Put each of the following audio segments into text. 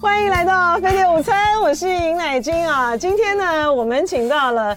欢迎来到飞碟午餐，我是尹乃菁啊。今天呢，我们请到了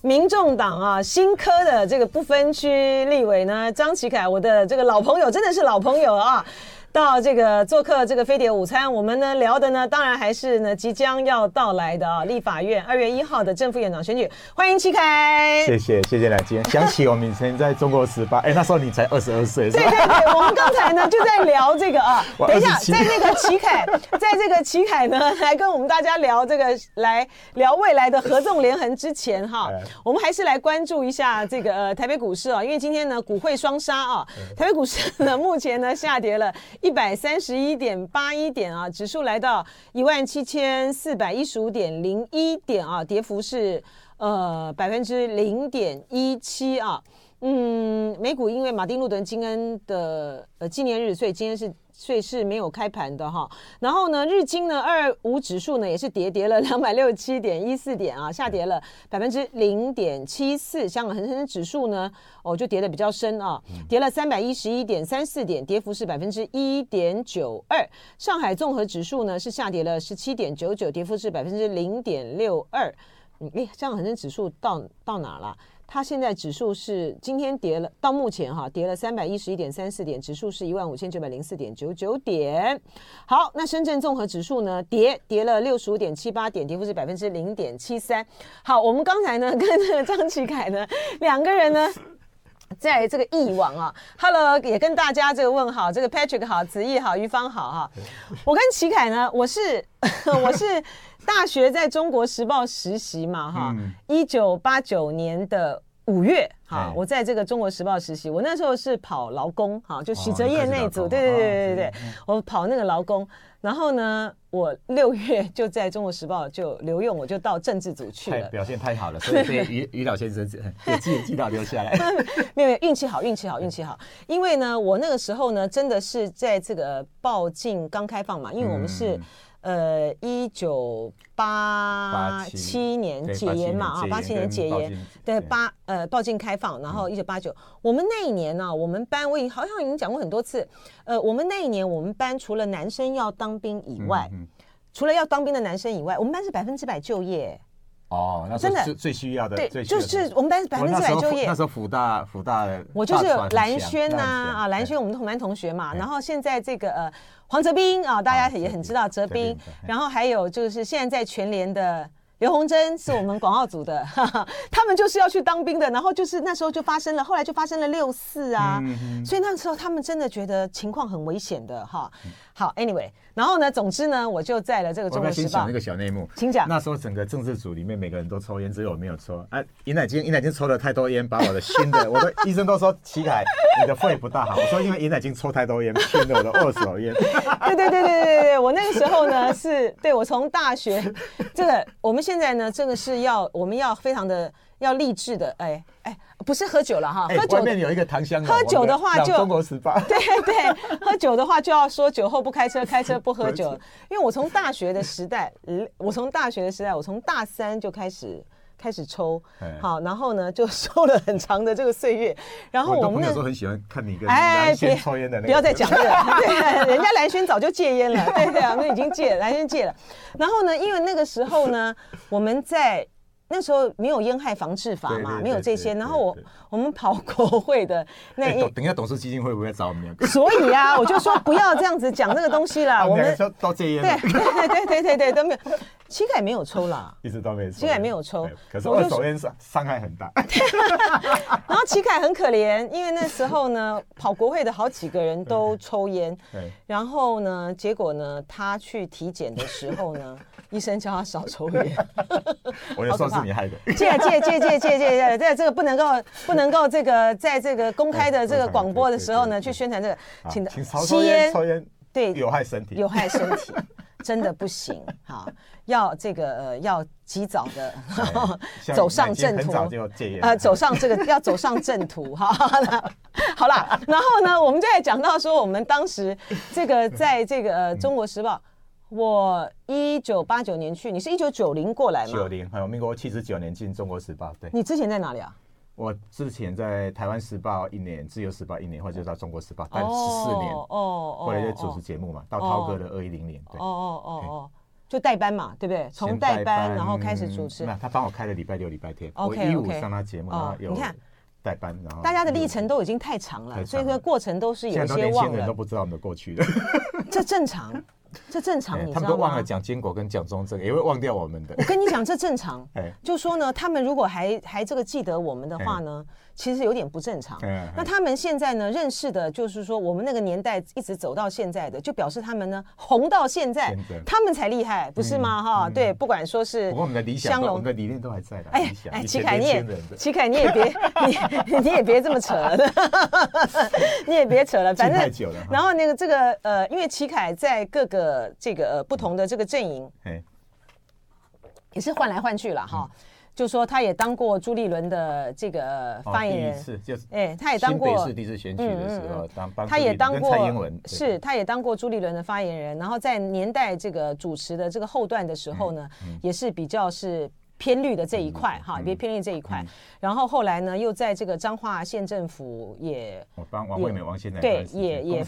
民众党啊新科的这个不分区立委呢张启凯，我的这个老朋友，真的是老朋友啊。到这个做客这个飞碟午餐，我们呢聊的呢，当然还是呢即将要到来的啊，立法院二月一号的正副院长选举，欢迎齐凯。谢谢谢谢乃菁，想起我们以前在中国十八，哎，那时候你才二十二岁，对对对，我们刚才呢就在聊这个啊，等一下，在那个齐凯，在这个齐凯呢来跟我们大家聊这个，来聊未来的合纵连横之前哈，我们还是来关注一下这个呃台北股市啊，因为今天呢股汇双杀啊，台北股市呢目前呢下跌了。一百三十一点八一点啊，指数来到一万七千四百一十五点零一点啊，跌幅是呃百分之零点一七啊。嗯，美股因为马丁路德金恩的呃纪念日，所以今天是。所以是没有开盘的哈，然后呢，日经呢二五指数呢也是跌跌了 两百六十七点一四点啊，下跌了百分之零点七四。香港恒生指数呢，哦就跌得比较深啊，跌了三百一十一点三四点，跌幅是百分之一点九二。上海综合指数呢是下跌了十七点九九，跌幅是百分之零点六二。嗯，哎，香港恒生指数到到哪了？它现在指数是今天跌了，到目前哈跌了三百一十一点三四点，指数是一万五千九百零四点九九点。好，那深圳综合指数呢跌跌了六十五点七八点，跌幅是百分之零点七三。好，我们刚才呢 跟这个张启凯呢两个人呢在这个忆往啊，Hello 也跟大家这个问好，这个 Patrick 好，子毅好，于芳好哈。我跟启凯呢，我是 我是。大学在中国时报实习嘛，哈，一九八九年的五月，哈，我在这个中国时报实习，我那时候是跑劳工，哈，就许哲业那组，对对对对对对，我跑那个劳工，然后呢，我六月就在中国时报就留用，我就到政治组去了，表现太好了，所以被于于老先生给记记到留下来，没有没有，运气好，运气好，运气好，因为呢，我那个时候呢，真的是在这个报禁刚开放嘛，因为我们是。呃，一九八七年解严嘛，啊，八七年解严，对，八呃报禁开放，然后一九八九，我们那一年呢，我们班我已好像已经讲过很多次，呃，我们那一年我们班除了男生要当兵以外，除了要当兵的男生以外，我们班是百分之百就业。哦，那真的是最需要的，对，就是我们班是百分之百就业。那时候辅大辅大的，我就是蓝轩呐啊，蓝轩我们同班同学嘛，然后现在这个呃。黄泽斌啊，大家也很知道泽斌，然后还有就是现在在全联的刘洪珍是我们广告组的，他们就是要去当兵的，然后就是那时候就发生了，后来就发生了六四啊，所以那时候他们真的觉得情况很危险的哈。好，Anyway，然后呢，总之呢，我就在了这个中国时报。我先讲一个小内幕，请讲。那时候整个政治组里面每个人都抽烟，只有我没有抽。哎、啊，尹乃菁，尹乃菁抽了太多烟，把我的新的，我的医生都说齐凯，你的肺不大好。我说因为尹乃菁抽太多烟，骗了我的二手烟。对对对对对对，我那个时候呢是对我从大学，这个我们现在呢这个是要我们要非常的。要励志的，哎哎，不是喝酒了哈，喝酒外面有一个糖香。喝酒的话就中国十八。对对，喝酒的话就要说酒后不开车，开车不喝酒。因为我从大学的时代，我从大学的时代，我从大三就开始开始抽，好，然后呢就抽了很长的这个岁月。然后我们那时候很喜欢看你跟蓝轩抽烟的那个，不要再讲 了，对，人家蓝轩早就戒烟了，对对啊，我们已经戒了，蓝轩戒了。然后呢，因为那个时候呢，我们在。那时候没有烟害防治法嘛，没有这些。然后我我们跑国会的那一，等一下董事基金会不会找我们？所以啊，我就说不要这样子讲这个东西啦。我们到戒烟，对对对对对对都没有。启凯没有抽啦，一直都没抽。启凯没有抽，可是二手烟伤伤害很大。然后启凯很可怜，因为那时候呢，跑国会的好几个人都抽烟。对。然后呢，结果呢，他去体检的时候呢。医生叫他少抽烟，我就说是你害的。借借借借借借，这这个不能够不能够这个在这个公开的这个广播的时候呢去宣传这个，请的吸烟抽烟对有害身体有害身体 真的不行好，要这个呃要及早的走上正途，呃走上这个要走上正途哈。好了，然后呢我们就在讲到说我们当时这个在这个呃中国时报。我一九八九年去，你是一九九零过来吗？九零，还有民国七十九年进中国时报。对，你之前在哪里啊？我之前在台湾时报一年，自由时报一年，或者就到中国时报待十四年，哦哦，后来就主持节目嘛，到涛哥的二一零年，对，哦哦哦哦，就代班嘛，对不对？从代班然后开始主持，那他帮我开了礼拜六、礼拜天，我一五上他节目，然后有你看代班，然后大家的历程都已经太长了，所以说过程都是有些忘了，人都不知道我们的过去的，这正常。这正常，你知道吗？他们都忘了讲坚果跟蒋中正，也会忘掉我们的。我跟你讲，这正常。哎，就说呢，他们如果还还这个记得我们的话呢，其实有点不正常。那他们现在呢，认识的就是说我们那个年代一直走到现在的，就表示他们呢红到现在，他们才厉害，不是吗？哈，对，不管说是。我们的理想，我们的理念都还在的。哎哎，齐凯你也，齐凯你也别 你你也别这么扯了，你也别扯了，反正太久了。然后那个这个呃，因为齐凯在各个。呃，这个呃，不同的这个阵营，也是换来换去了哈。就说他也当过朱立伦的这个发言人，是就是，哎，他也当过新北市第一次选举的时候当，他也当过蔡英文，是，他也当过朱立伦的发言人。然后在年代这个主持的这个后段的时候呢，也是比较是。偏绿的这一块哈，别偏绿这一块。然后后来呢，又在这个彰化县政府也，我帮王惠美王现在对也也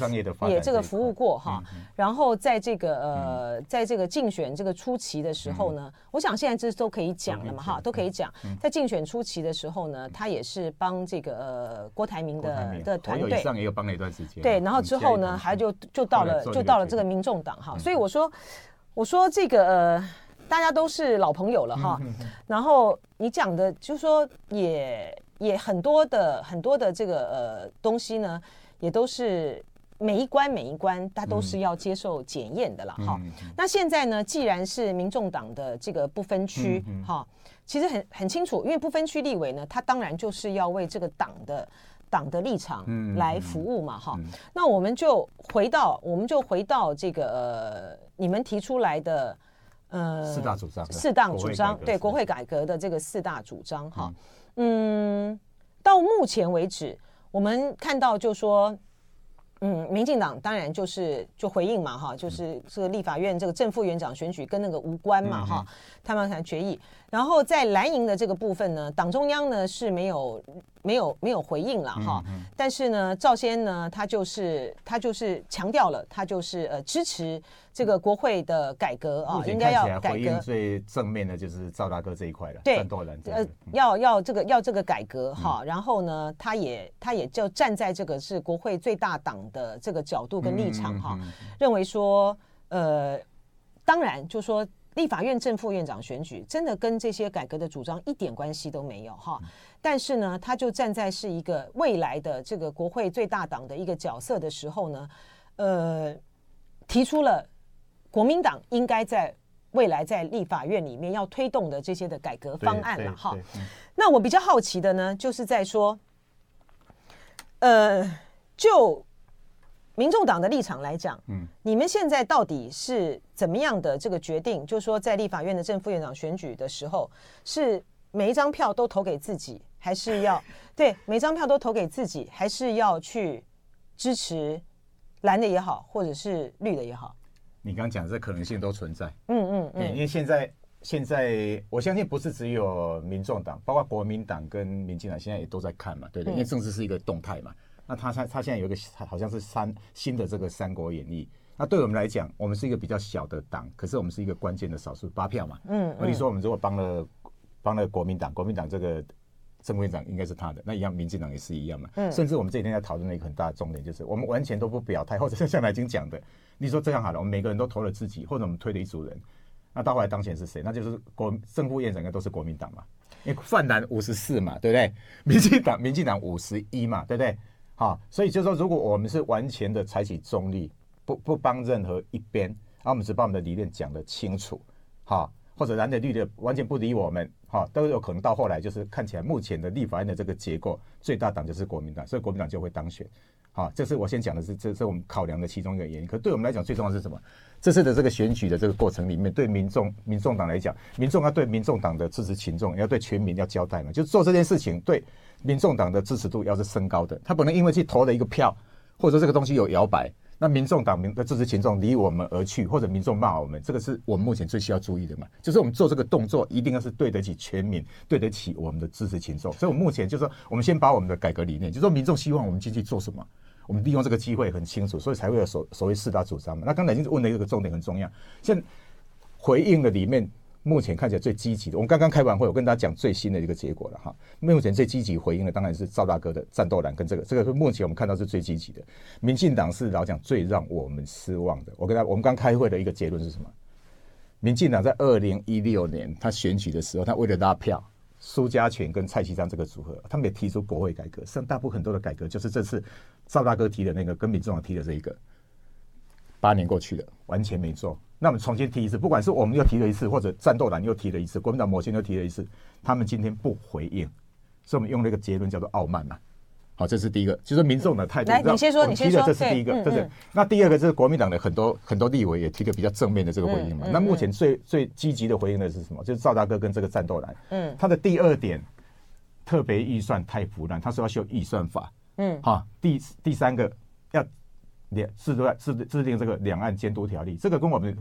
也这个服务过哈。然后在这个呃，在这个竞选这个初期的时候呢，我想现在这都可以讲了嘛哈，都可以讲。在竞选初期的时候呢，他也是帮这个呃郭台铭的的团队，上也有帮了一段时间。对，然后之后呢，还就就到了就到了这个民众党哈。所以我说我说这个呃。大家都是老朋友了哈，然后你讲的，就是说也也很多的很多的这个呃东西呢，也都是每一关每一关，它都是要接受检验的了哈。那现在呢，既然是民众党的这个不分区哈，其实很很清楚，因为不分区立委呢，他当然就是要为这个党的党的立场来服务嘛哈。那我们就回到我们就回到这个呃你们提出来的。呃，四大主张，四大主张，对国会改革的这个四大主张哈，嗯，到目前为止，我们看到就说，嗯，民进党当然就是就回应嘛哈，就是这个立法院这个正副院长选举跟那个无关嘛哈，他们才决议，然后在蓝营的这个部分呢，党中央呢是没有。没有没有回应了哈，嗯嗯、但是呢，赵先呢，他就是他就是强调了，他就是呃支持这个国会的改革啊，应该要改革。最正面的就是赵大哥这一块了，对，呃，要要这个要这个改革哈，嗯、然后呢，他也他也就站在这个是国会最大党的这个角度跟立场哈，认为说呃，当然就说。立法院正副院长选举真的跟这些改革的主张一点关系都没有哈，但是呢，他就站在是一个未来的这个国会最大党的一个角色的时候呢，呃，提出了国民党应该在未来在立法院里面要推动的这些的改革方案了哈。那我比较好奇的呢，就是在说，呃，就。民众党的立场来讲，嗯，你们现在到底是怎么样的这个决定？就是说，在立法院的正副院长选举的时候，是每一张票都投给自己，还是要 对每张票都投给自己，还是要去支持蓝的也好，或者是绿的也好？你刚刚讲这可能性都存在，嗯嗯嗯，因为现在现在我相信不是只有民众党，包括国民党跟民进党现在也都在看嘛，对不对？因为政治是一个动态嘛。那他他他现在有一个好像是三新的这个《三国演义》，那对我们来讲，我们是一个比较小的党，可是我们是一个关键的少数八票嘛。嗯，我你说我们如果帮了帮了国民党，国民党这个正副院长应该是他的，那一样民进党也是一样嘛。嗯，甚至我们这几天在讨论的一个很大的重点就是，我们完全都不表态，或者是像来已经讲的，你说这样好了，我们每个人都投了自己，或者我们推了一组人，那到后来当选是谁？那就是国正副院长应该都是国民党嘛，因为泛蓝五十四嘛，对不对？民进党民进党五十一嘛，对不对？啊，所以就是说，如果我们是完全的采取中立，不不帮任何一边，然后我们只把我们的理念讲得清楚，哈，或者蓝的绿的完全不理我们，哈，都有可能到后来就是看起来目前的立法院的这个结构，最大党就是国民党，所以国民党就会当选，好，这是我先讲的是，这是我们考量的其中一个原因。可对我们来讲，最重要是什么？这次的这个选举的这个过程里面，对民众民众党来讲，民众要对民众党的支持群众，要对全民要交代嘛，就做这件事情对。民众党的支持度要是升高的，他不能因为去投了一个票，或者说这个东西有摇摆，那民众党民的支持群众离我们而去，或者民众骂我们，这个是我们目前最需要注意的嘛？就是我们做这个动作，一定要是对得起全民，对得起我们的支持群众。所以，我目前就是说，我们先把我们的改革理念，就是说民众希望我们进去做什么，我们利用这个机会很清楚，所以才会有所所谓四大主张嘛。那刚才已经问了一个重点，很重要，现回应的里面。目前看起来最积极的，我们刚刚开完会，我跟大家讲最新的一个结果了哈。目前最积极回应的当然是赵大哥的战斗蓝跟这个，这个是目前我们看到是最积极的。民进党是老讲最让我们失望的。我跟他，我们刚开会的一个结论是什么？民进党在二零一六年他选举的时候，他为了拉票，苏家全跟蔡其章这个组合，他们也提出国会改革，像大部分很多的改革就是这次赵大哥提的那个，跟民众党提的这一个。八年过去了，完全没做。那我们重新提一次，不管是我们又提了一次，或者战斗蓝又提了一次，国民党某些又提了一次，他们今天不回应，所以我们用了一个结论叫做傲慢嘛。好，这是第一个，就是民众的态度。来，你先说，你先说。这是第一个，对不对？那第二个就是国民党的很多很多立委也提了比较正面的这个回应嘛。那目前最最积极的回应的是什么？就是赵大哥跟这个战斗蓝。嗯。他的第二点，特别预算太腐烂，他说要修预算法。嗯。好，第第三个要。两制度制制定这个两岸监督条例，这个跟我们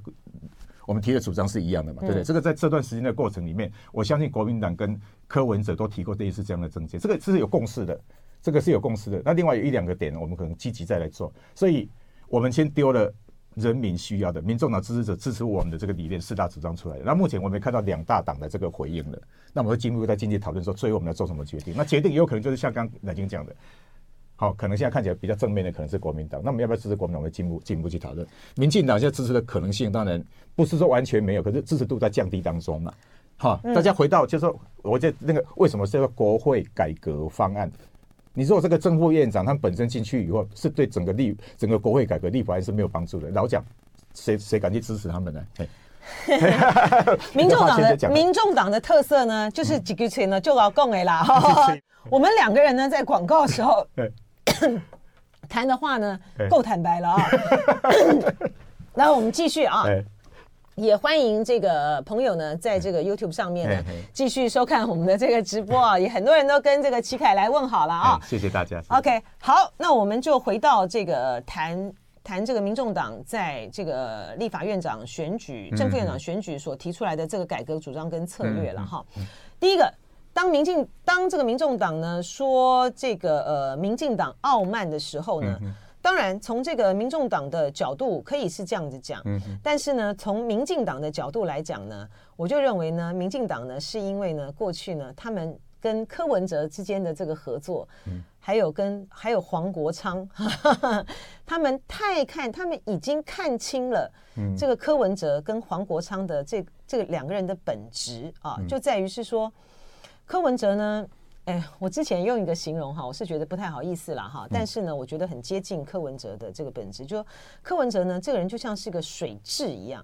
我们提的主张是一样的嘛，对不对？这个在这段时间的过程里面，我相信国民党跟柯文哲都提过类似这样的政见，这个是有共识的，这个是有共识的。那另外有一两个点，我们可能积极再来做。所以，我们先丢了人民需要的，民众党支持者支持我们的这个理念四大主张出来。那目前我们看到两大党的这个回应了，那我们会进一步在经济讨论说，最后我们要做什么决定？那决定也有可能就是像刚南京讲的。好，可能现在看起来比较正面的可能是国民党，那我们要不要支持国民党？我们进一步进一步去讨论。民进党现在支持的可能性，当然不是说完全没有，可是支持度在降低当中嘛。好，大家回到就是说，我觉得那个为什么是个国会改革方案？你说我这个正副院长他们本身进去以后，是对整个立整个国会改革立法还是没有帮助的？老蒋，谁谁敢去支持他们呢？民众党的民众党的特色呢，就是几句词呢就老共哎啦。我们两个人呢在广告的时候。谈的话呢，够坦白了啊。然后我们继续啊，也欢迎这个朋友呢，在这个 YouTube 上面呢，继续收看我们的这个直播啊。也很多人都跟这个齐凯来问好了啊。谢谢大家。OK，好，那我们就回到这个谈谈这个民众党在这个立法院长选举、正副院长选举所提出来的这个改革主张跟策略了哈。第一个。当民进当这个民众党呢说这个呃民进党傲慢的时候呢，嗯、当然从这个民众党的角度可以是这样子讲，嗯、但是呢从民进党的角度来讲呢，我就认为呢，民进党呢是因为呢过去呢他们跟柯文哲之间的这个合作，嗯、还有跟还有黄国昌，哈 哈他们太看他们已经看清了这个柯文哲跟黄国昌的这这个两个人的本质啊，就在于是说。柯文哲呢？哎，我之前用一个形容哈，我是觉得不太好意思了哈。但是呢，我觉得很接近柯文哲的这个本质。就柯文哲呢，这个人就像是个水蛭一样，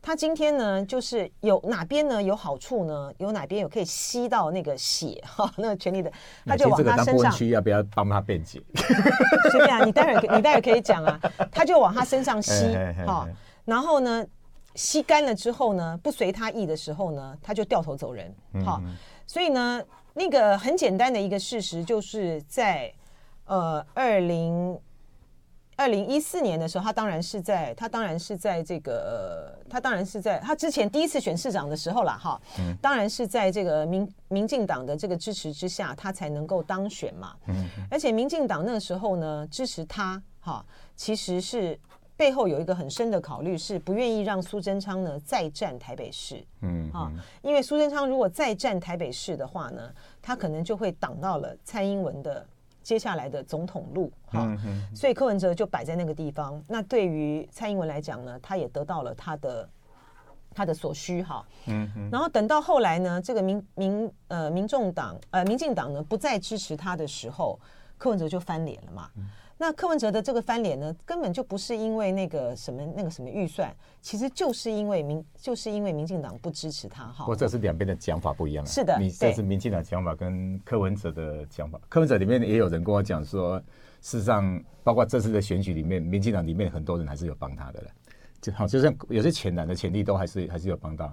他今天呢，就是有哪边呢有好处呢？有哪边有可以吸到那个血哈？那个权力的，他就往他身上。区要不要帮他辩解？随便啊，你待会儿你待会儿可以讲啊。他就往他身上吸哈，然后呢，吸干了之后呢，不随他意的时候呢，他就掉头走人。好。所以呢，那个很简单的一个事实，就是在呃二零二零一四年的时候，他当然是在他当然是在这个呃，他当然是在他之前第一次选市长的时候了哈，嗯，当然是在这个民民进党的这个支持之下，他才能够当选嘛，嗯，而且民进党那个时候呢支持他哈，其实是。背后有一个很深的考虑，是不愿意让苏贞昌呢再战台北市。嗯，啊，因为苏贞昌如果再战台北市的话呢，他可能就会挡到了蔡英文的接下来的总统路。哈，所以柯文哲就摆在那个地方。那对于蔡英文来讲呢，他也得到了他的他的所需。哈，嗯，然后等到后来呢，这个民民呃民众党呃民进党呢不再支持他的时候，柯文哲就翻脸了嘛。那柯文哲的这个翻脸呢，根本就不是因为那个什么那个什么预算，其实就是因为民就是因为民进党不支持他哈。不过这是两边的讲法不一样啊。是的，你这是民进党讲法跟柯文哲的讲法。柯文哲里面也有人跟我讲说，事实上包括这次的选举里面，民进党里面很多人还是有帮他的了。就好，就像有些浅蓝的潜力都还是还是有帮到。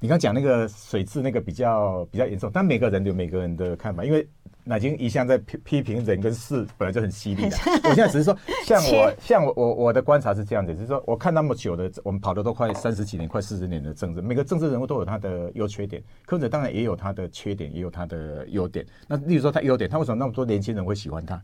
你刚讲那个水质那个比较比较严重，但每个人有每个人的看法，因为乃菁一向在批批评人跟事本来就很犀利的。我现在只是说，像我像我我我的观察是这样子，就是说我看那么久的，我们跑的都快三十几年、快四十年的政治，每个政治人物都有他的优缺点，柯文哲当然也有他的缺点，也有他的优点。那例如说他优点，他为什么那么多年轻人会喜欢他？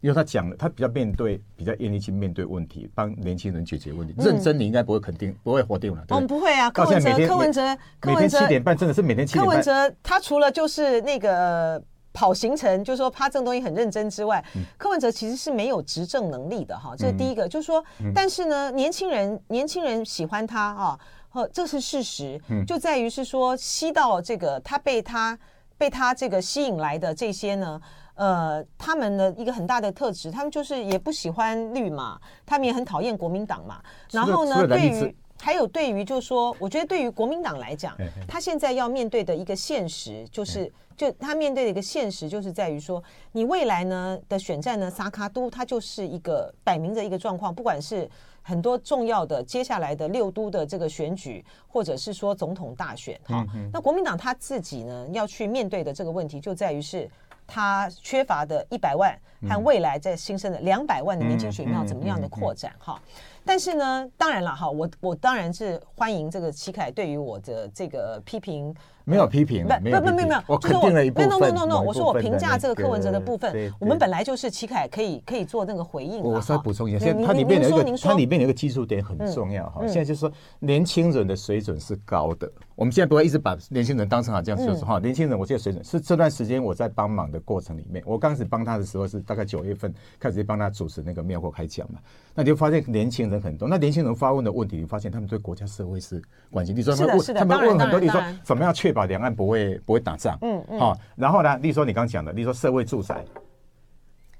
因为他讲了，他比较面对，比较愿意去面对问题，帮年轻人解决问题。嗯、认真，你应该不会肯定，不会否定了。我们、哦、不会啊。柯文哲，柯文哲，每天七点半真的是每天七点半。柯文哲他除了就是那个跑行程，就是说他这个东西很认真之外，嗯、柯文哲其实是没有执政能力的哈。这是第一个，嗯、就是说，嗯、但是呢，年轻人年轻人喜欢他啊，呵，这是事实。嗯、就在于是说，吸到这个他被他被他这个吸引来的这些呢。呃，他们的一个很大的特质，他们就是也不喜欢绿嘛，他们也很讨厌国民党嘛。然后呢，对于还有对于就是说，我觉得对于国民党来讲，他现在要面对的一个现实，就是就他面对的一个现实，就是在于说，你未来呢的选战呢，萨卡都它就是一个摆明着一个状况，不管是很多重要的接下来的六都的这个选举，或者是说总统大选，哈，那国民党他自己呢要去面对的这个问题，就在于是。他缺乏的一百万和未来在新生的两百万的年轻选票怎么样的扩展哈？但是呢，当然了哈，我我当然是欢迎这个齐凯对于我的这个批评。没有批评，不不不没有没有，我肯定了一部分。no no no no，我说我评价这个柯文哲的部分，我们本来就是齐凯可以可以做那个回应。我稍微补充一下，它里面有一个它里面有一个技术点很重要哈。现在就是说年轻人的水准是高的，我们现在不会一直把年轻人当成好这样就是哈。年轻人，我现在水准是这段时间我在帮忙的过程里面，我刚开始帮他的时候是大概九月份开始帮他主持那个庙会开讲嘛，那你就发现年轻人很多，那年轻人发问的问题，你发现他们对国家社会是关心。你说他们问他们问很多，你说怎么样确保两岸不会？不会打仗，嗯嗯，好，然后呢，例如说你刚讲的，例如说社会住宅，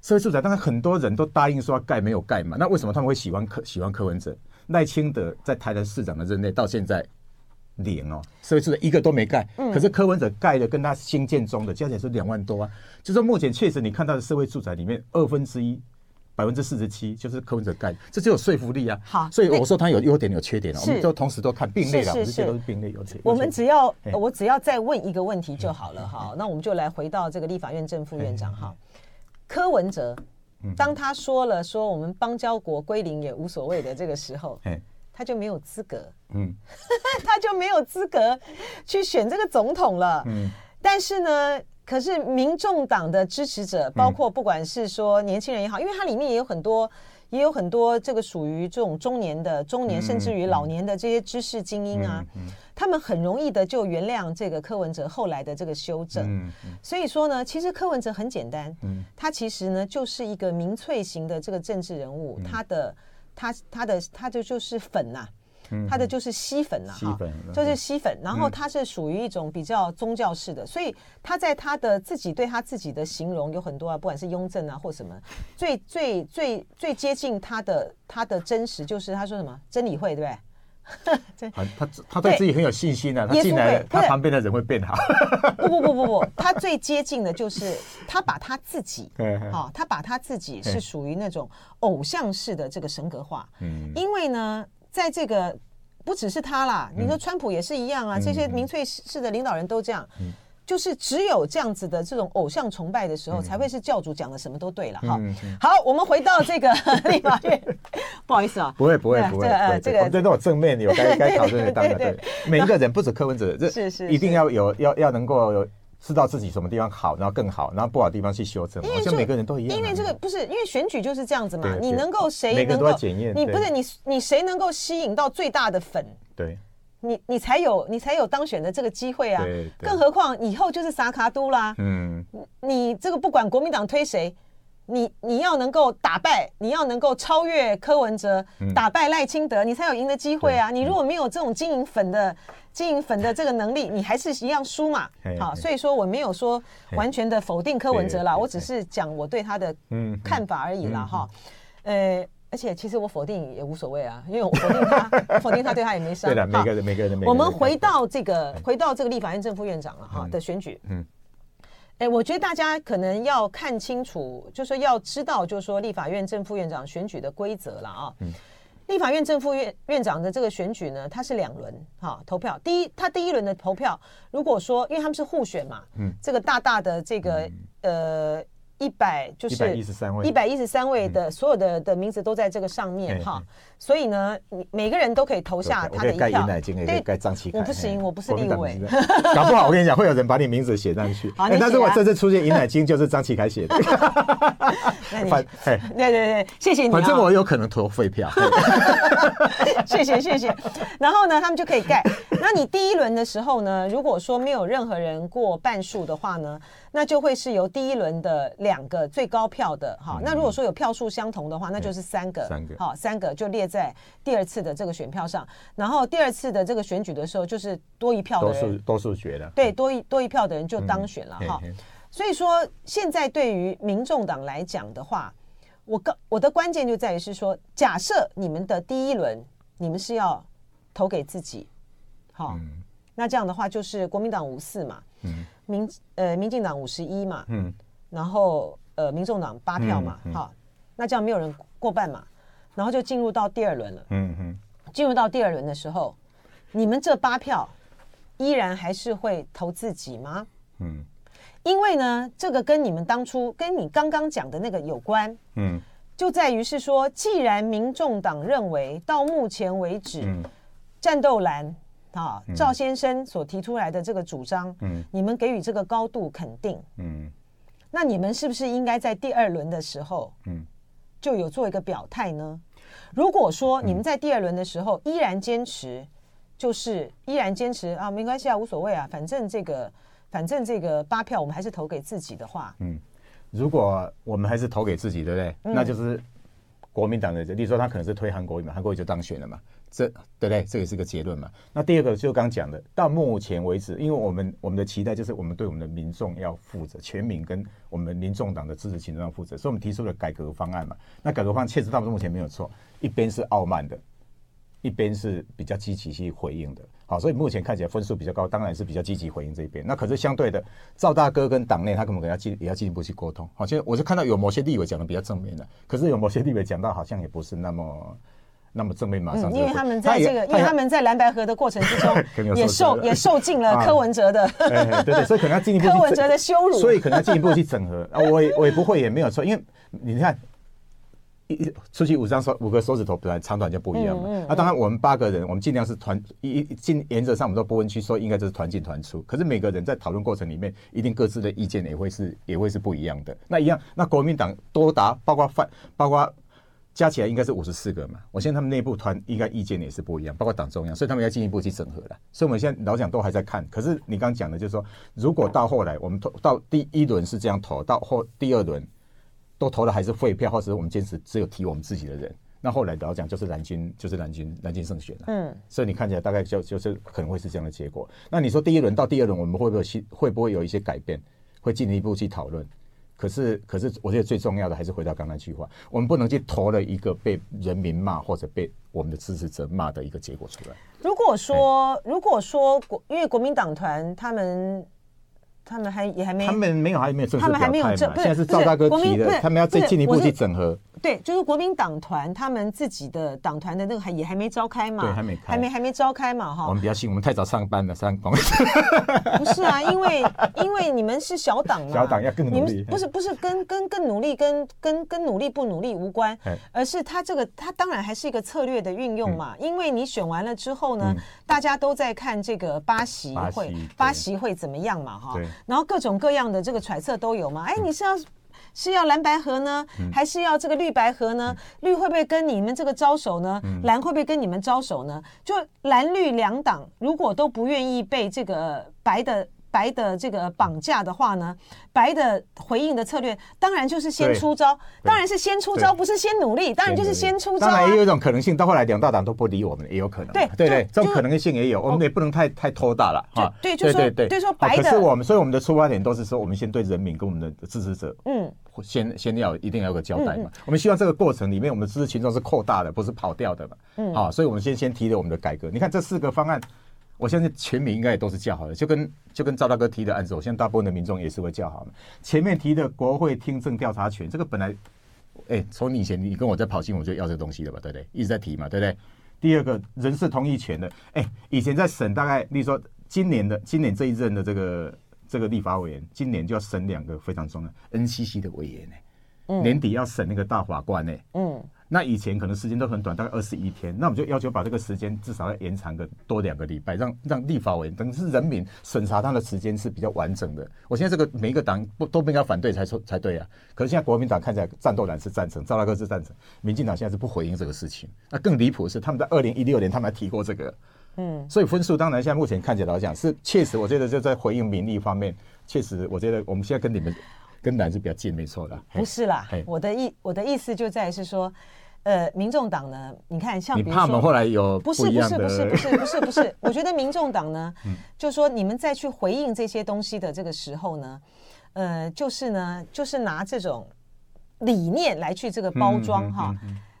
社会住宅，当然很多人都答应说要盖，没有盖嘛，那为什么他们会喜欢柯喜欢柯文哲？赖清德在台南市长的任内到现在零哦，社会住宅一个都没盖，可是柯文哲盖的跟他新建中的加起来是两万多啊，就说目前确实你看到的社会住宅里面二分之一。百分之四十七就是柯文哲盖，这就有说服力啊。好，所以我说他有优点有缺点，我们就同时都看并列了，这些都是并列有缺点。我们只要我只要再问一个问题就好了哈。那我们就来回到这个立法院正副院长哈，柯文哲，当他说了说我们邦交国归零也无所谓的这个时候，他就没有资格，嗯，他就没有资格去选这个总统了。嗯，但是呢。可是民众党的支持者，包括不管是说年轻人也好，因为它里面也有很多，也有很多这个属于这种中年的、中年甚至于老年的这些知识精英啊，他们很容易的就原谅这个柯文哲后来的这个修正。所以说呢，其实柯文哲很简单，他其实呢就是一个民粹型的这个政治人物，他的他他的他的就是粉呐。他的就是吸粉了哈，就是吸粉，然后他是属于一种比较宗教式的，所以他在他的自己对他自己的形容有很多啊，不管是雍正啊或什么，最最最最接近他的他的真实就是他说什么真理会对不对？他他对自己很有信心的，他进来他旁边的人会变好。不不不不不，他最接近的就是他把他自己，好，他把他自己是属于那种偶像式的这个神格化，嗯，因为呢。在这个不只是他啦，你说川普也是一样啊，这些民粹式的领导人都这样，就是只有这样子的这种偶像崇拜的时候，才会是教主讲的什么都对了哈。好，我们回到这个 立法院，不好意思啊，不会不会不会，这个这种正面有该该讨论的当然对，每一个人不止柯文哲，这是是一定要有要要能够有。知道自己什么地方好，然后更好，然后不好的地方去修正。好像每个人都一样。因为这个不是，因为选举就是这样子嘛。你能够谁能够检验？你不是你你谁能够吸引到最大的粉？对，你你才有你才有当选的这个机会啊。更何况以后就是萨卡都啦。嗯。你这个不管国民党推谁，你你要能够打败，你要能够超越柯文哲，打败赖清德，你才有赢的机会啊。你如果没有这种经营粉的。经营粉的这个能力，你还是一样输嘛？好，所以说我没有说完全的否定柯文哲啦，我只是讲我对他的看法而已啦。哈。呃，而且其实我否定也无所谓啊，因为我否定他，否定他对他也没伤。对的，每个人每个人。我们回到这个，回到这个立法院正副院长了哈的选举。嗯。哎，我觉得大家可能要看清楚，就是说要知道，就是说立法院正副院长选举的规则了啊。嗯。立法院正副院院长的这个选举呢，它是两轮哈投票。第一，他第一轮的投票，如果说因为他们是互选嘛，嗯，这个大大的这个、嗯、呃。一百就是一百一十三位，一百一十三位的所有的的名字都在这个上面哈，所以呢，每个人都可以投下他的一票。盖尹乃菁，可以盖张启凯。我不行，我不是立委。搞不好我跟你讲，会有人把你名字写上去。好，那如果这次出现尹乃菁，就是张启凯写的。反，对对对，谢谢你。反正我有可能投废票。谢谢谢谢。然后呢，他们就可以盖。那你第一轮的时候呢，如果说没有任何人过半数的话呢？那就会是由第一轮的两个最高票的哈，那如果说有票数相同的话，那就是三个，三个，好，三个就列在第二次的这个选票上，然后第二次的这个选举的时候，就是多一票的人，多数决的，对，多一多一票的人就当选了哈。所以说，现在对于民众党来讲的话，我个我的关键就在于是说，假设你们的第一轮你们是要投给自己，好，那这样的话就是国民党五四嘛，嗯。民呃，民进党五十一嘛，嗯，然后呃，民众党八票嘛，好，那这样没有人过半嘛，然后就进入到第二轮了，嗯嗯，进入到第二轮的时候，你们这八票依然还是会投自己吗？嗯，因为呢，这个跟你们当初跟你刚刚讲的那个有关，嗯，就在于是说，既然民众党认为到目前为止，战斗蓝。啊，赵先生所提出来的这个主张，嗯，你们给予这个高度肯定，嗯，那你们是不是应该在第二轮的时候，嗯，就有做一个表态呢？如果说你们在第二轮的时候依然坚持，就是依然坚持啊，没关系啊，无所谓啊，反正这个，反正这个八票我们还是投给自己的话，嗯，如果我们还是投给自己，对不对？嗯，那就是国民党的，例如说他可能是推韩国瑜嘛，韩国瑜就当选了嘛。这对不对？这也是个结论嘛。那第二个就刚讲的，到目前为止，因为我们我们的期待就是我们对我们的民众要负责，全民跟我们民众党的支持群众要负责，所以我们提出了改革方案嘛。那改革方案确实到目前没有错，一边是傲慢的，一边是比较积极去回应的。好，所以目前看起来分数比较高，当然是比较积极回应这一边。那可是相对的，赵大哥跟党内他可能要进也要进一步去沟通。好，现在我是看到有某些立委讲的比较正面的，可是有某些立委讲到好像也不是那么。那么正面马上、嗯，因为他们在这个，因为他们在蓝白河的过程之中，也受也受尽了柯文哲的，对对，所以可能要进一步 柯文哲的羞辱，所以可能要进一步去整合。啊，我也我也不会也没有错，因为你看一出去五张手五个手指头本来长短就不一样嘛，嗯嗯、啊，当然我们八个人，我们尽量是团一进原则上我们说不分区说应该就是团进团出，可是每个人在讨论过程里面，一定各自的意见也会是也会是不一样的，那一样，那国民党多达包括范包括。加起来应该是五十四个嘛，我现在他们内部团应该意见也是不一样，包括党中央，所以他们要进一步去整合了。所以我们现在老蒋都还在看。可是你刚刚讲的就是说，如果到后来我们投到第一轮是这样投，到后第二轮都投的还是废票，或者我们坚持只有提我们自己的人，那后来老蒋就是蓝军，就是蓝军蓝军胜选了。嗯，所以你看起来大概就就是可能会是这样的结果。那你说第一轮到第二轮我们会不会会不会有一些改变，会进一步去讨论？可是，可是，我觉得最重要的还是回到刚才那句话，我们不能去投了一个被人民骂或者被我们的支持者骂的一个结果出来。如果说，如果说国，因为国民党团他们。他们还也还没，他们没有还没有正式表态嘛？他们还没有正，现在是赵大哥提的，他们要再进一步去整合。对，就是国民党团他们自己的党团的那个还也还没召开嘛？对，还没开，还没还没召开嘛？哈。我们比较幸运，我们太早上班了，上班。不是啊，因为因为你们是小党嘛，小党要更努力。不是不是跟跟更努力跟跟跟努力不努力无关，而是他这个他当然还是一个策略的运用嘛。因为你选完了之后呢，大家都在看这个八席会八席会怎么样嘛？哈。然后各种各。样的这个揣测都有嘛？哎，你是要是要蓝白合呢，还是要这个绿白合呢？绿会不会跟你们这个招手呢？蓝会不会跟你们招手呢？就蓝绿两党如果都不愿意被这个白的。白的这个绑架的话呢，白的回应的策略当然就是先出招，当然是先出招，不是先努力，当然就是先出招。当然也有一种可能性，到后来两大党都不理我们，也有可能。对对对，这种可能性也有，我们也不能太太拖大了哈。对，就说对说白的。可是我们，所以我们的出发点都是说，我们先对人民跟我们的支持者，嗯，先先要一定要有个交代嘛。我们希望这个过程里面，我们的支持群众是扩大的，不是跑掉的嘛。嗯，好，所以我们先先提了我们的改革。你看这四个方案。我相信全民应该也都是叫好的，就跟就跟赵大哥提的案子，我相信大部分的民众也是会叫好的。前面提的国会听证调查权，这个本来哎，从以前你跟我在跑新闻，我就要这个东西的吧，对不对？一直在提嘛，对不对？第二个人事同意权的，哎，以前在审，大概例如说今年的今年这一任的这个这个立法委员，今年就要审两个非常重要 NCC 的委员呢，嗯，年底要审那个大法官呢，嗯。那以前可能时间都很短，大概二十一天。那我们就要求把这个时间至少要延长个多两个礼拜，让让立法委等于是人民审查他的时间是比较完整的。我现在这个每一个党不都不应该反对才说才对啊。可是现在国民党看起来战斗党是赞成，赵大哥是赞成，民进党现在是不回应这个事情。那更离谱的是，他们在二零一六年他们还提过这个，嗯，所以分数当然现在目前看起来来讲是确实，我觉得就在回应民意方面，确实我觉得我们现在跟你们跟蓝是比较近，没错的。不是啦，我的意我的意思就在是说。呃，民众党呢？你看，像比如说，后来有不是不是不是不是不是不是，我觉得民众党呢，嗯、就是说你们再去回应这些东西的这个时候呢，呃，就是呢，就是拿这种理念来去这个包装哈，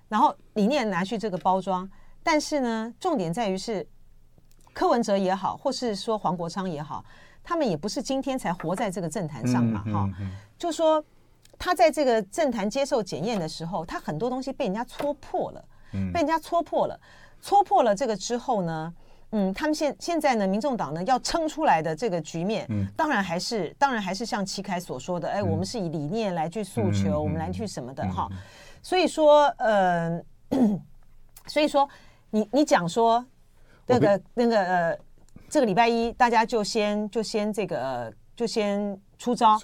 然后理念拿去这个包装，但是呢，重点在于是柯文哲也好，或是说黄国昌也好，他们也不是今天才活在这个政坛上嘛哈，就说。他在这个政坛接受检验的时候，他很多东西被人家戳破了，嗯，被人家戳破了，戳破了这个之后呢，嗯，他们现现在呢，民众党呢要撑出来的这个局面，嗯，当然还是当然还是像齐凯所说的，哎，我们是以理念来去诉求，我们来去什么的哈，所以说，呃，所以说，你你讲说那个那个呃，这个礼拜一大家就先就先这个就先。出招，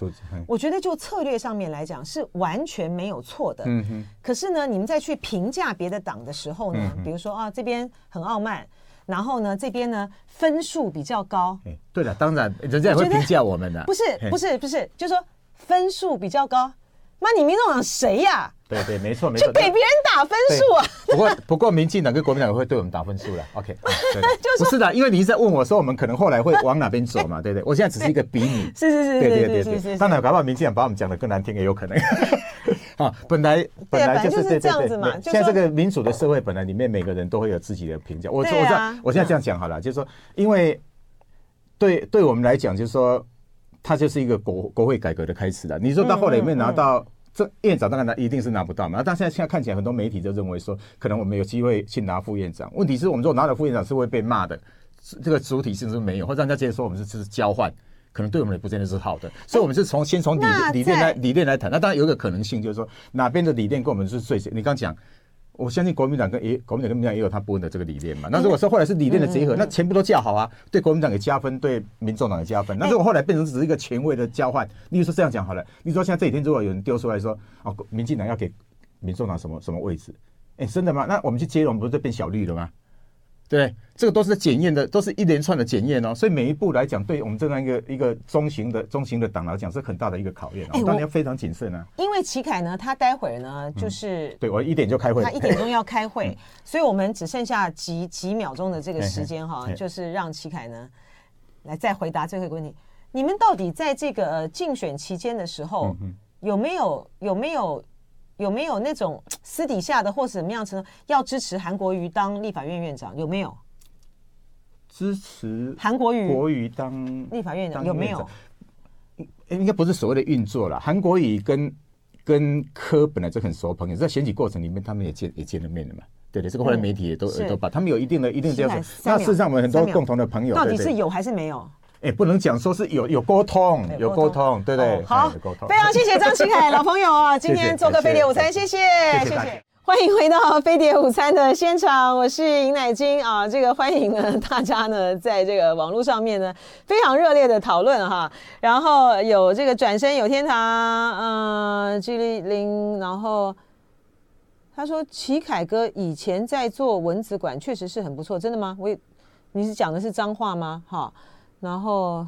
我觉得就策略上面来讲是完全没有错的。嗯哼。可是呢，你们在去评价别的党的时候呢，比如说啊，这边很傲慢，然后呢，这边呢分数比较高。对了，当然人家也会评价我们的。不是，不是，不是，就是说分数比较高。妈，你民众党谁呀？对对，没错没错，就给别人打分数啊。不过不过，民进党跟国民党会对我们打分数的。OK，不是的，因为你一直在问我说，我们可能后来会往哪边走嘛？对不对？我现在只是一个比拟。是是是，对对对对。当然，搞不好民进党把我们讲的更难听也有可能。啊，本来本来就是这样子嘛。现在这个民主的社会，本来里面每个人都会有自己的评价。我我知道，我现在这样讲好了，就是说，因为对对我们来讲，就是说。他就是一个国国会改革的开始了。你说到后来有没有拿到这院长？当然拿一定是拿不到嘛。但现在现在看起来，很多媒体就认为说，可能我们有机会去拿副院长。问题是我们如果拿了副院长是会被骂的。这个主体性是没有，或者让大家直接说我们是是交换，可能对我们也不见得是好的。所以，我们是从先从理理念来理念来谈。那当然有一个可能性，就是说哪边的理念跟我们是最……你刚讲。我相信国民党跟也国民党跟民进党也有他部分的这个理念嘛。那如果说后来是理念的结合，那全部都叫好啊，对国民党也加分，对民众党也加分。那如果后来变成只是一个权位的交换，例如说这样讲好了，你说现在这几天如果有人丢出来说，哦，民进党要给民众党什么什么位置？哎，真的吗？那我们去接龙不是就变小绿了吗？对，这个都是检验的，都是一连串的检验哦。所以每一步来讲，对我们这样一个一个中型的中型的党来讲，是很大的一个考验。当然要非常谨慎啊。因为齐凯呢，他待会儿呢，就是、嗯、对我一点就开会，他一点钟要开会，嗯、所以我们只剩下几几秒钟的这个时间哈，就是让齐凯呢来再回答最后一个问题：你们到底在这个竞选期间的时候，有没有有没有？有没有那种 私底下的，或是怎么样成要支持韩国瑜当立法院院长？有没有支持韩国瑜国瑜当立法院长？有没有？应该不是所谓的运作了。韩国瑜跟跟柯本来就很熟朋友，在选举过程里面，他们也见也见了面了嘛。对对，这个后来媒体也都也都把他们有一定的一定这样子。那事实上，我们很多共同的朋友，到底是有还是没有？哎，不能讲说是有有沟通，有沟通，对对。好，非常谢谢张齐凯老朋友啊，今天做个飞碟午餐，谢谢谢谢。欢迎回到飞碟午餐的现场，我是尹乃金啊。这个欢迎呢，大家呢在这个网络上面呢非常热烈的讨论哈。然后有这个转身有天堂，嗯，G 零，然后他说齐凯哥以前在做蚊子馆，确实是很不错，真的吗？我你是讲的是脏话吗？哈。然后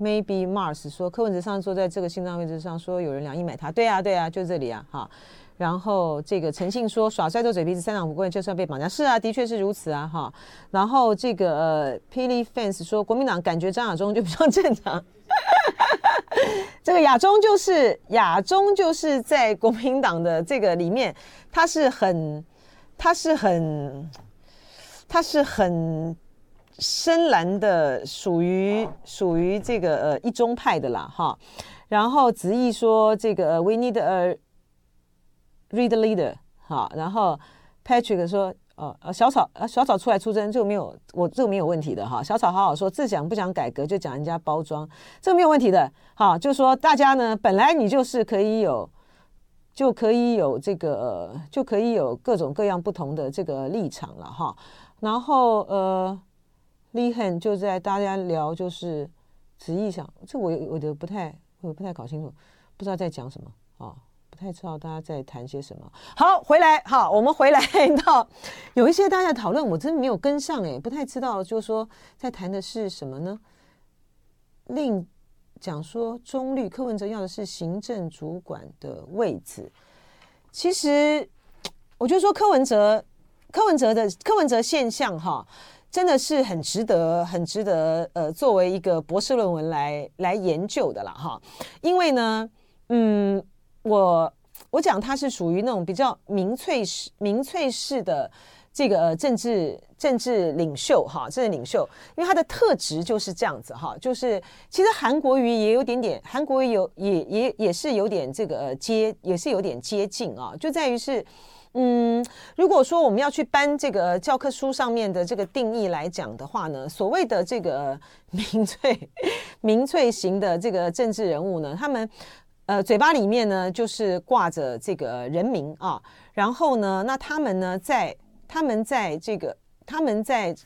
，Maybe Mars 说柯文哲上次坐在这个心脏位置上，说有人两亿买他，对啊对啊，就这里啊哈。然后这个陈信说耍帅斗嘴皮子三党不过就算被绑架，是啊，的确是如此啊哈。然后这个呃霹雳 fans 说国民党感觉张亚中就比较正常，这个亚中就是亚中就是在国民党的这个里面，他是很他是很他是很。深蓝的属于属于这个呃一中派的啦哈，然后子毅说这个 we need a read leader 好，然后 Patrick 说。呃呃，小草呃小草出来出征，这个没有我这个没有问题的哈。小草好好说，自讲不讲改革，就讲人家包装，这个没有问题的。哈，就说大家呢，本来你就是可以有，就可以有这个，呃、就可以有各种各样不同的这个立场了哈。然后呃，Lee Han 就在大家聊就是旨意上，这我我的不太我不太搞清楚，不知道在讲什么啊。不太知道大家在谈些什么。好，回来，好，我们回来 到有一些大家讨论，我真的没有跟上哎，不太知道，就是说在谈的是什么呢？另讲说中绿，柯文哲要的是行政主管的位置。其实，我就说柯文哲，柯文哲的柯文哲现象哈，真的是很值得，很值得呃，作为一个博士论文来来研究的了哈。因为呢，嗯。我我讲他是属于那种比较民粹式、民粹式的这个政治政治领袖哈，政治领袖，因为他的特质就是这样子哈，就是其实韩国瑜也有点点，韩国瑜有也也也是有点这个接，也是有点接近啊，就在于是，嗯，如果说我们要去搬这个教科书上面的这个定义来讲的话呢，所谓的这个民粹民粹型的这个政治人物呢，他们。呃，嘴巴里面呢，就是挂着这个人民啊，然后呢，那他们呢，在他们在这个他们在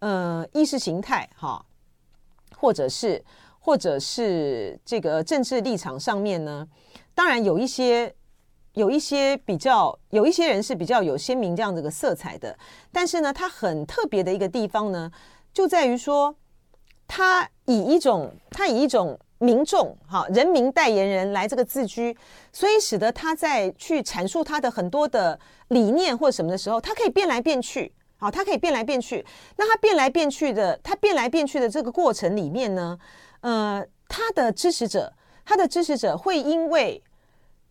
呃意识形态哈，或者是或者是这个政治立场上面呢，当然有一些有一些比较有一些人是比较有鲜明这样子的色彩的，但是呢，他很特别的一个地方呢，就在于说，他以一种他以一种。民众哈，人民代言人来这个自居，所以使得他在去阐述他的很多的理念或什么的时候，他可以变来变去，好，他可以变来变去。那他变来变去的，他变来变去的这个过程里面呢，呃，他的支持者，他的支持者会因为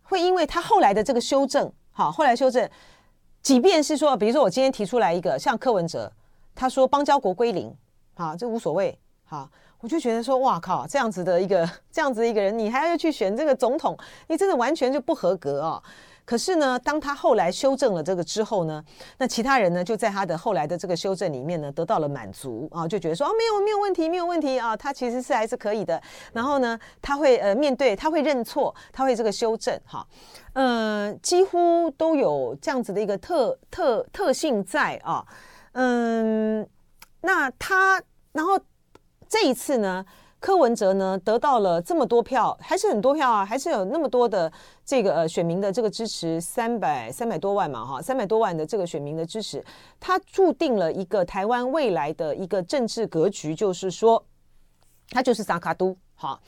会因为他后来的这个修正，好，后来修正，即便是说，比如说我今天提出来一个像柯文哲，他说邦交国归零，好，这无所谓，好。我就觉得说，哇靠，这样子的一个这样子一个人，你还要去选这个总统，你真的完全就不合格哦。可是呢，当他后来修正了这个之后呢，那其他人呢就在他的后来的这个修正里面呢得到了满足啊，就觉得说啊，没有没有问题，没有问题啊，他其实是还是可以的。然后呢，他会呃面对，他会认错，他会这个修正哈，嗯、几乎都有这样子的一个特特特性在啊，嗯，那他然后。这一次呢，柯文哲呢得到了这么多票，还是很多票啊，还是有那么多的这个呃选民的这个支持，三百三百多万嘛，哈，三百多万的这个选民的支持，他注定了一个台湾未来的一个政治格局，就是说，他就是三脚督，哈，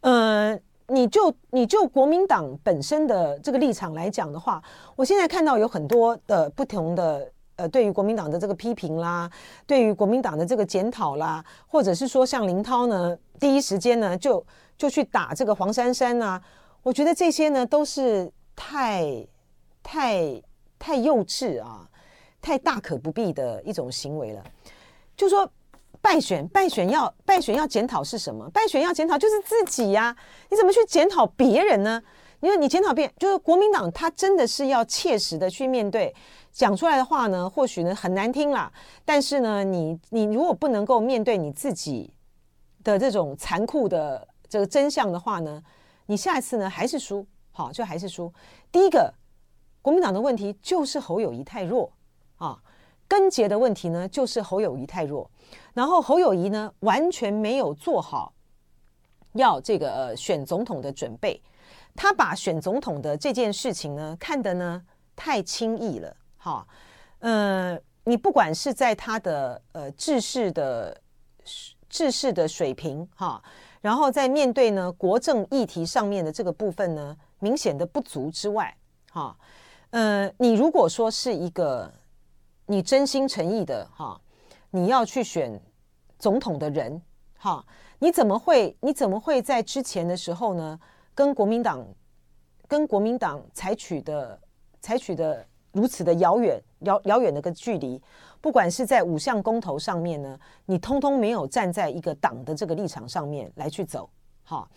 嗯，你就你就国民党本身的这个立场来讲的话，我现在看到有很多的不同的。呃，对于国民党的这个批评啦，对于国民党的这个检讨啦，或者是说像林涛呢，第一时间呢就就去打这个黄珊珊啊，我觉得这些呢都是太太太幼稚啊，太大可不必的一种行为了。就说败选败选要败选要检讨是什么？败选要检讨就是自己呀，你怎么去检讨别人呢？因为你检讨别人，就是国民党他真的是要切实的去面对。讲出来的话呢，或许呢很难听啦，但是呢，你你如果不能够面对你自己的这种残酷的这个真相的话呢，你下一次呢还是输，好，就还是输。第一个，国民党的问题就是侯友宜太弱啊，根结的问题呢就是侯友宜太弱，然后侯友宜呢完全没有做好要这个呃选总统的准备，他把选总统的这件事情呢看得呢太轻易了。哈，呃，你不管是在他的呃制式的制式的水平哈，然后在面对呢国政议题上面的这个部分呢，明显的不足之外，哈，呃，你如果说是一个你真心诚意的哈，你要去选总统的人哈，你怎么会你怎么会在之前的时候呢，跟国民党跟国民党采取的采取的。如此的遥远、遥遥远的个距离，不管是在五项公投上面呢，你通通没有站在一个党的这个立场上面来去走。好，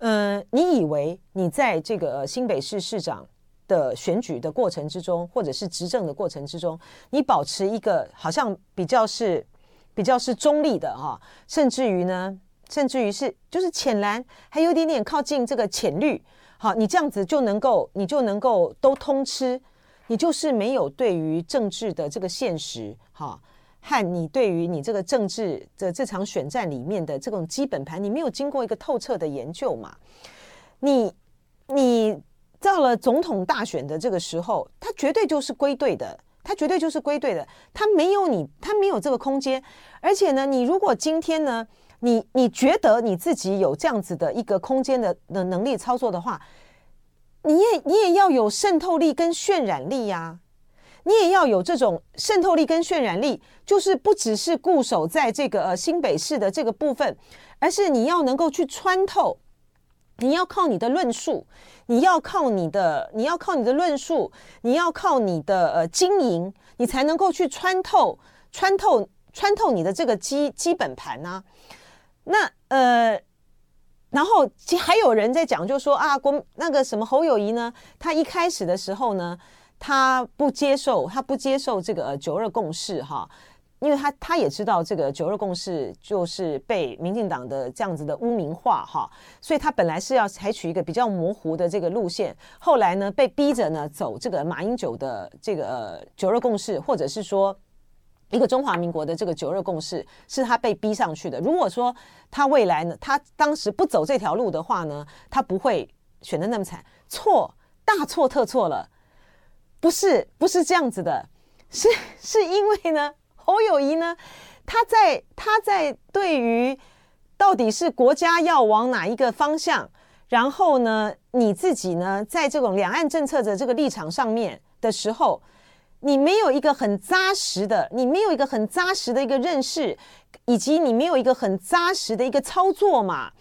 嗯，你以为你在这个新北市市长的选举的过程之中，或者是执政的过程之中，你保持一个好像比较是比较是中立的哈，甚至于呢，甚至于是就是浅蓝，还有点点靠近这个浅绿，好，你这样子就能够你就能够都通吃，你就是没有对于政治的这个现实哈，和你对于你这个政治的这场选战里面的这种基本盘，你没有经过一个透彻的研究嘛，你你。到了总统大选的这个时候，他绝对就是归队的，他绝对就是归队的，他没有你，他没有这个空间。而且呢，你如果今天呢，你你觉得你自己有这样子的一个空间的的能力操作的话，你也你也要有渗透力跟渲染力呀、你也要有这种渗透力跟渲染力，就是不只是固守在这个呃新北市的这个部分，而是你要能够去穿透。你要靠你的论述，你要靠你的，你要靠你的论述，你要靠你的呃经营，你才能够去穿透、穿透、穿透你的这个基基本盘呐、啊。那呃，然后其还有人在讲，就说啊，国那个什么侯友谊呢，他一开始的时候呢，他不接受，他不接受这个九二共识哈。因为他他也知道这个九二共识就是被民进党的这样子的污名化哈，所以他本来是要采取一个比较模糊的这个路线，后来呢被逼着呢走这个马英九的这个九二共识，或者是说一个中华民国的这个九二共识，是他被逼上去的。如果说他未来呢，他当时不走这条路的话呢，他不会选的那么惨。错，大错特错了，不是不是这样子的，是是因为呢。侯友谊呢，他在他在对于到底是国家要往哪一个方向，然后呢，你自己呢，在这种两岸政策的这个立场上面的时候，你没有一个很扎实的，你没有一个很扎实的一个认识，以及你没有一个很扎实的一个操作嘛？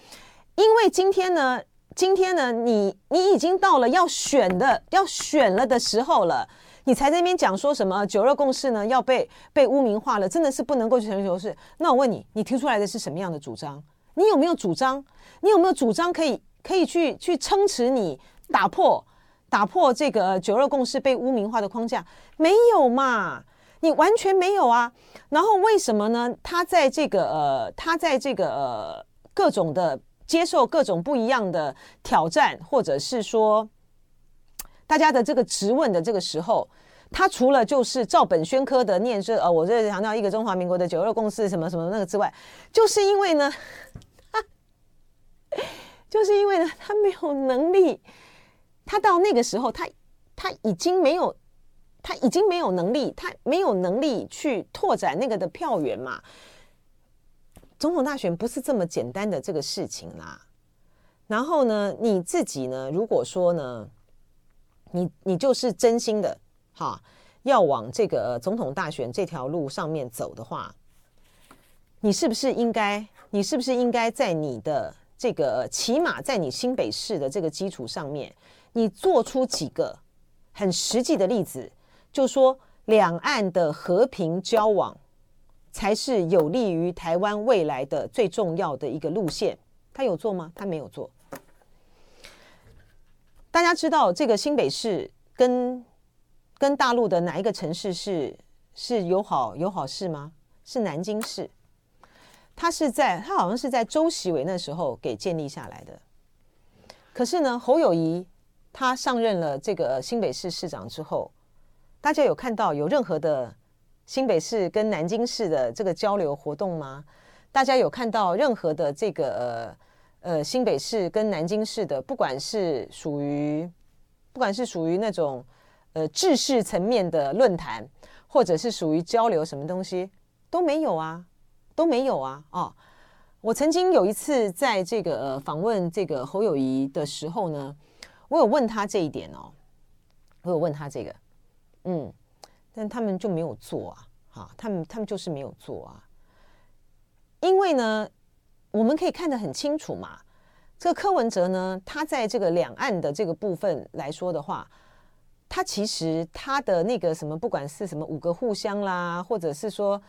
因为今天呢，今天呢，你你已经到了要选的要选了的时候了。你才在那边讲说什么九二共识呢？要被被污名化了，真的是不能够去承认是。那我问你，你提出来的是什么样的主张？你有没有主张？你有没有主张可以可以去去撑持你打破打破这个九二共识被污名化的框架？没有嘛？你完全没有啊。然后为什么呢？他在这个呃，他在这个呃各种的接受各种不一样的挑战，或者是说。大家的这个质问的这个时候，他除了就是照本宣科的念这呃，我这强调一个中华民国的九二共识什么什么那个之外，就是因为呢，就是因为呢，他没有能力，他到那个时候，他他已经没有，他已经没有能力，他没有能力去拓展那个的票源嘛。总统大选不是这么简单的这个事情啦。然后呢，你自己呢，如果说呢，你你就是真心的哈，要往这个总统大选这条路上面走的话，你是不是应该？你是不是应该在你的这个起码在你新北市的这个基础上面，你做出几个很实际的例子，就说两岸的和平交往才是有利于台湾未来的最重要的一个路线。他有做吗？他没有做。大家知道这个新北市跟跟大陆的哪一个城市是是友好友好市吗？是南京市。他是在他好像是在周习伟那时候给建立下来的。可是呢，侯友谊他上任了这个新北市市长之后，大家有看到有任何的新北市跟南京市的这个交流活动吗？大家有看到任何的这个呃？呃，新北市跟南京市的，不管是属于，不管是属于那种呃制式层面的论坛，或者是属于交流什么东西，都没有啊，都没有啊。哦，我曾经有一次在这个访问这个侯友宜的时候呢，我有问他这一点哦，我有问他这个，嗯，但他们就没有做啊，哈，他们他们就是没有做啊，因为呢。我们可以看得很清楚嘛，这个柯文哲呢，他在这个两岸的这个部分来说的话，他其实他的那个什么，不管是什么五个互相啦，或者是说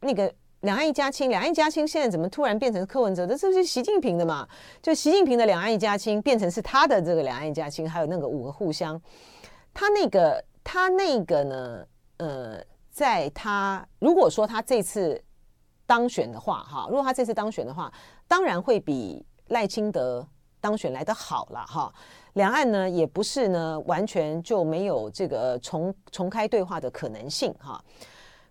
那个两岸一家亲，两岸一家亲，现在怎么突然变成柯文哲的？这是习近平的嘛？就习近平的两岸一家亲变成是他的这个两岸一家亲，还有那个五个互相，他那个他那个呢？呃，在他如果说他这次当选的话，哈，如果他这次当选的话，当然会比赖清德当选来得好了，哈。两岸呢也不是呢完全就没有这个重重开对话的可能性，哈。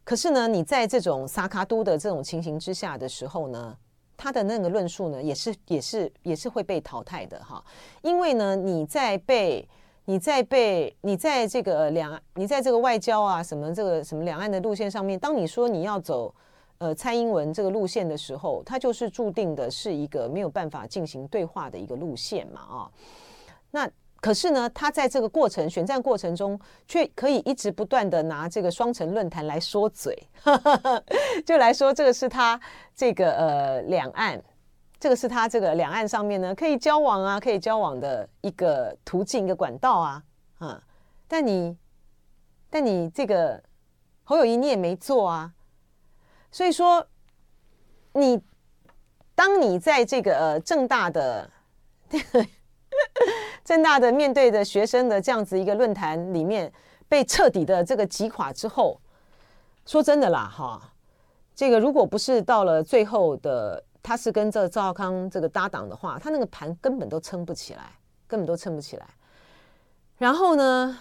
可是呢，你在这种撒卡都的这种情形之下的时候呢，他的那个论述呢，也是也是也是会被淘汰的哈。因为呢，你在被你在被你在这个两你在这个外交啊什么这个什么两岸的路线上面，当你说你要走呃蔡英文这个路线的时候，它就是注定的是一个没有办法进行对话的一个路线嘛啊。那。可是呢，他在这个过程选战过程中，却可以一直不断的拿这个双城论坛来说嘴，就来说这个是他这个呃两岸，这个是他这个两岸上面呢可以交往啊，可以交往的一个途径、一个管道啊，啊，但你但你这个侯友谊你也没做啊，所以说你当你在这个呃正大的。政大的面对着学生的这样子一个论坛里面被彻底的这个击垮之后，说真的啦哈，这个如果不是到了最后的他是跟这赵少康这个搭档的话，他那个盘根本都撑不起来，根本都撑不起来。然后呢，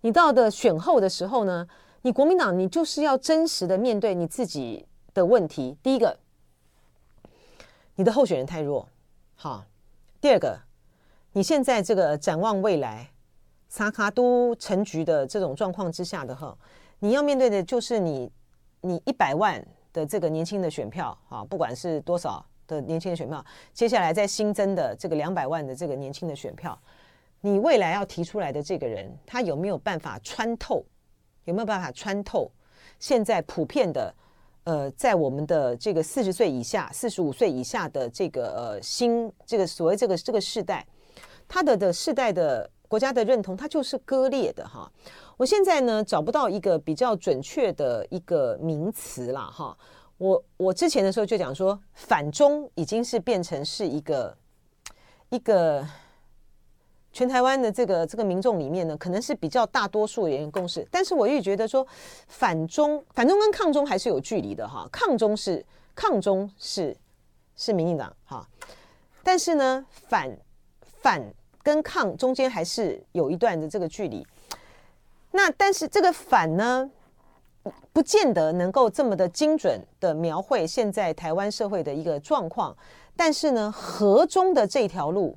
你到的选后的时候呢，你国民党你就是要真实的面对你自己的问题。第一个，你的候选人太弱，好，第二个。你现在这个展望未来，撒卡都成局的这种状况之下的哈，你要面对的就是你你一百万的这个年轻的选票啊，不管是多少的年轻的选票，接下来再新增的这个两百万的这个年轻的选票，你未来要提出来的这个人，他有没有办法穿透？有没有办法穿透现在普遍的呃，在我们的这个四十岁以下、四十五岁以下的这个呃新这个所谓这个这个世代？他的的世代的国家的认同，它就是割裂的哈。我现在呢找不到一个比较准确的一个名词啦哈。我我之前的时候就讲说，反中已经是变成是一个一个全台湾的这个这个民众里面呢，可能是比较大多数人共识。但是我又觉得说，反中反中跟抗中还是有距离的哈。抗中是抗中是是民进党哈，但是呢反反。跟抗中间还是有一段的这个距离，那但是这个反呢，不见得能够这么的精准的描绘现在台湾社会的一个状况。但是呢，和中的这条路，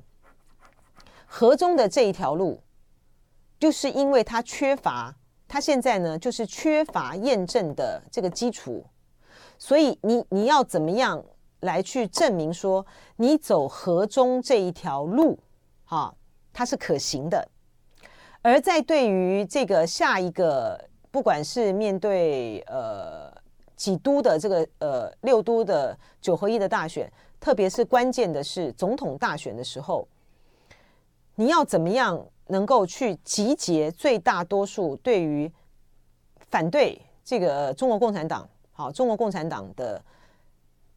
河中的这一条路，就是因为它缺乏，它现在呢就是缺乏验证的这个基础，所以你你要怎么样来去证明说你走河中这一条路？啊，它是可行的。而在对于这个下一个，不管是面对呃几都的这个呃六都的九合一的大选，特别是关键的是总统大选的时候，你要怎么样能够去集结最大多数对于反对这个中国共产党，好，中国共产党的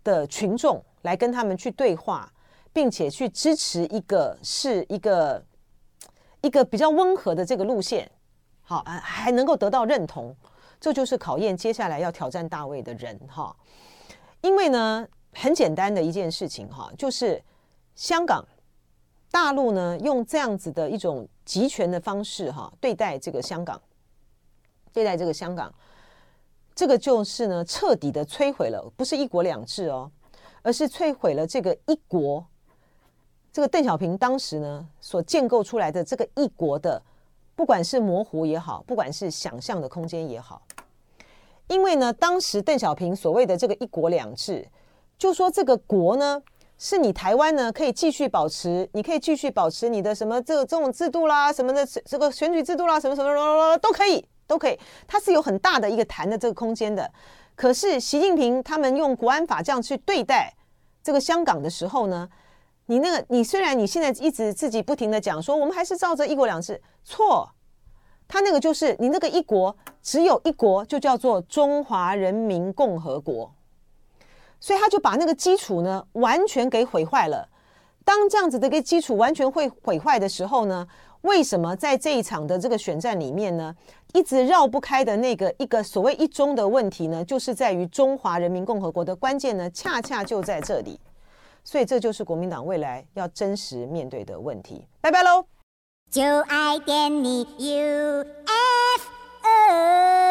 的群众来跟他们去对话。并且去支持一个是一个一个比较温和的这个路线，好啊，还能够得到认同，这就是考验接下来要挑战大卫的人哈。因为呢，很简单的一件事情哈，就是香港大陆呢用这样子的一种集权的方式哈对待这个香港，对待这个香港，这个就是呢彻底的摧毁了，不是一国两制哦，而是摧毁了这个一国。这个邓小平当时呢所建构出来的这个一国的，不管是模糊也好，不管是想象的空间也好，因为呢，当时邓小平所谓的这个一国两制，就说这个国呢是你台湾呢可以继续保持，你可以继续保持你的什么这这种制度啦，什么的这个选举制度啦，什么什么什么都可以，都可以，它是有很大的一个谈的这个空间的。可是习近平他们用国安法这样去对待这个香港的时候呢，你那个，你虽然你现在一直自己不停的讲说，我们还是照着一国两制，错，他那个就是你那个一国只有一国，就叫做中华人民共和国，所以他就把那个基础呢完全给毁坏了。当这样子的一个基础完全会毁坏的时候呢，为什么在这一场的这个选战里面呢，一直绕不开的那个一个所谓一中的问题呢，就是在于中华人民共和国的关键呢，恰恰就在这里。所以，这就是国民党未来要真实面对的问题。拜拜喽！就爱点你，U F O。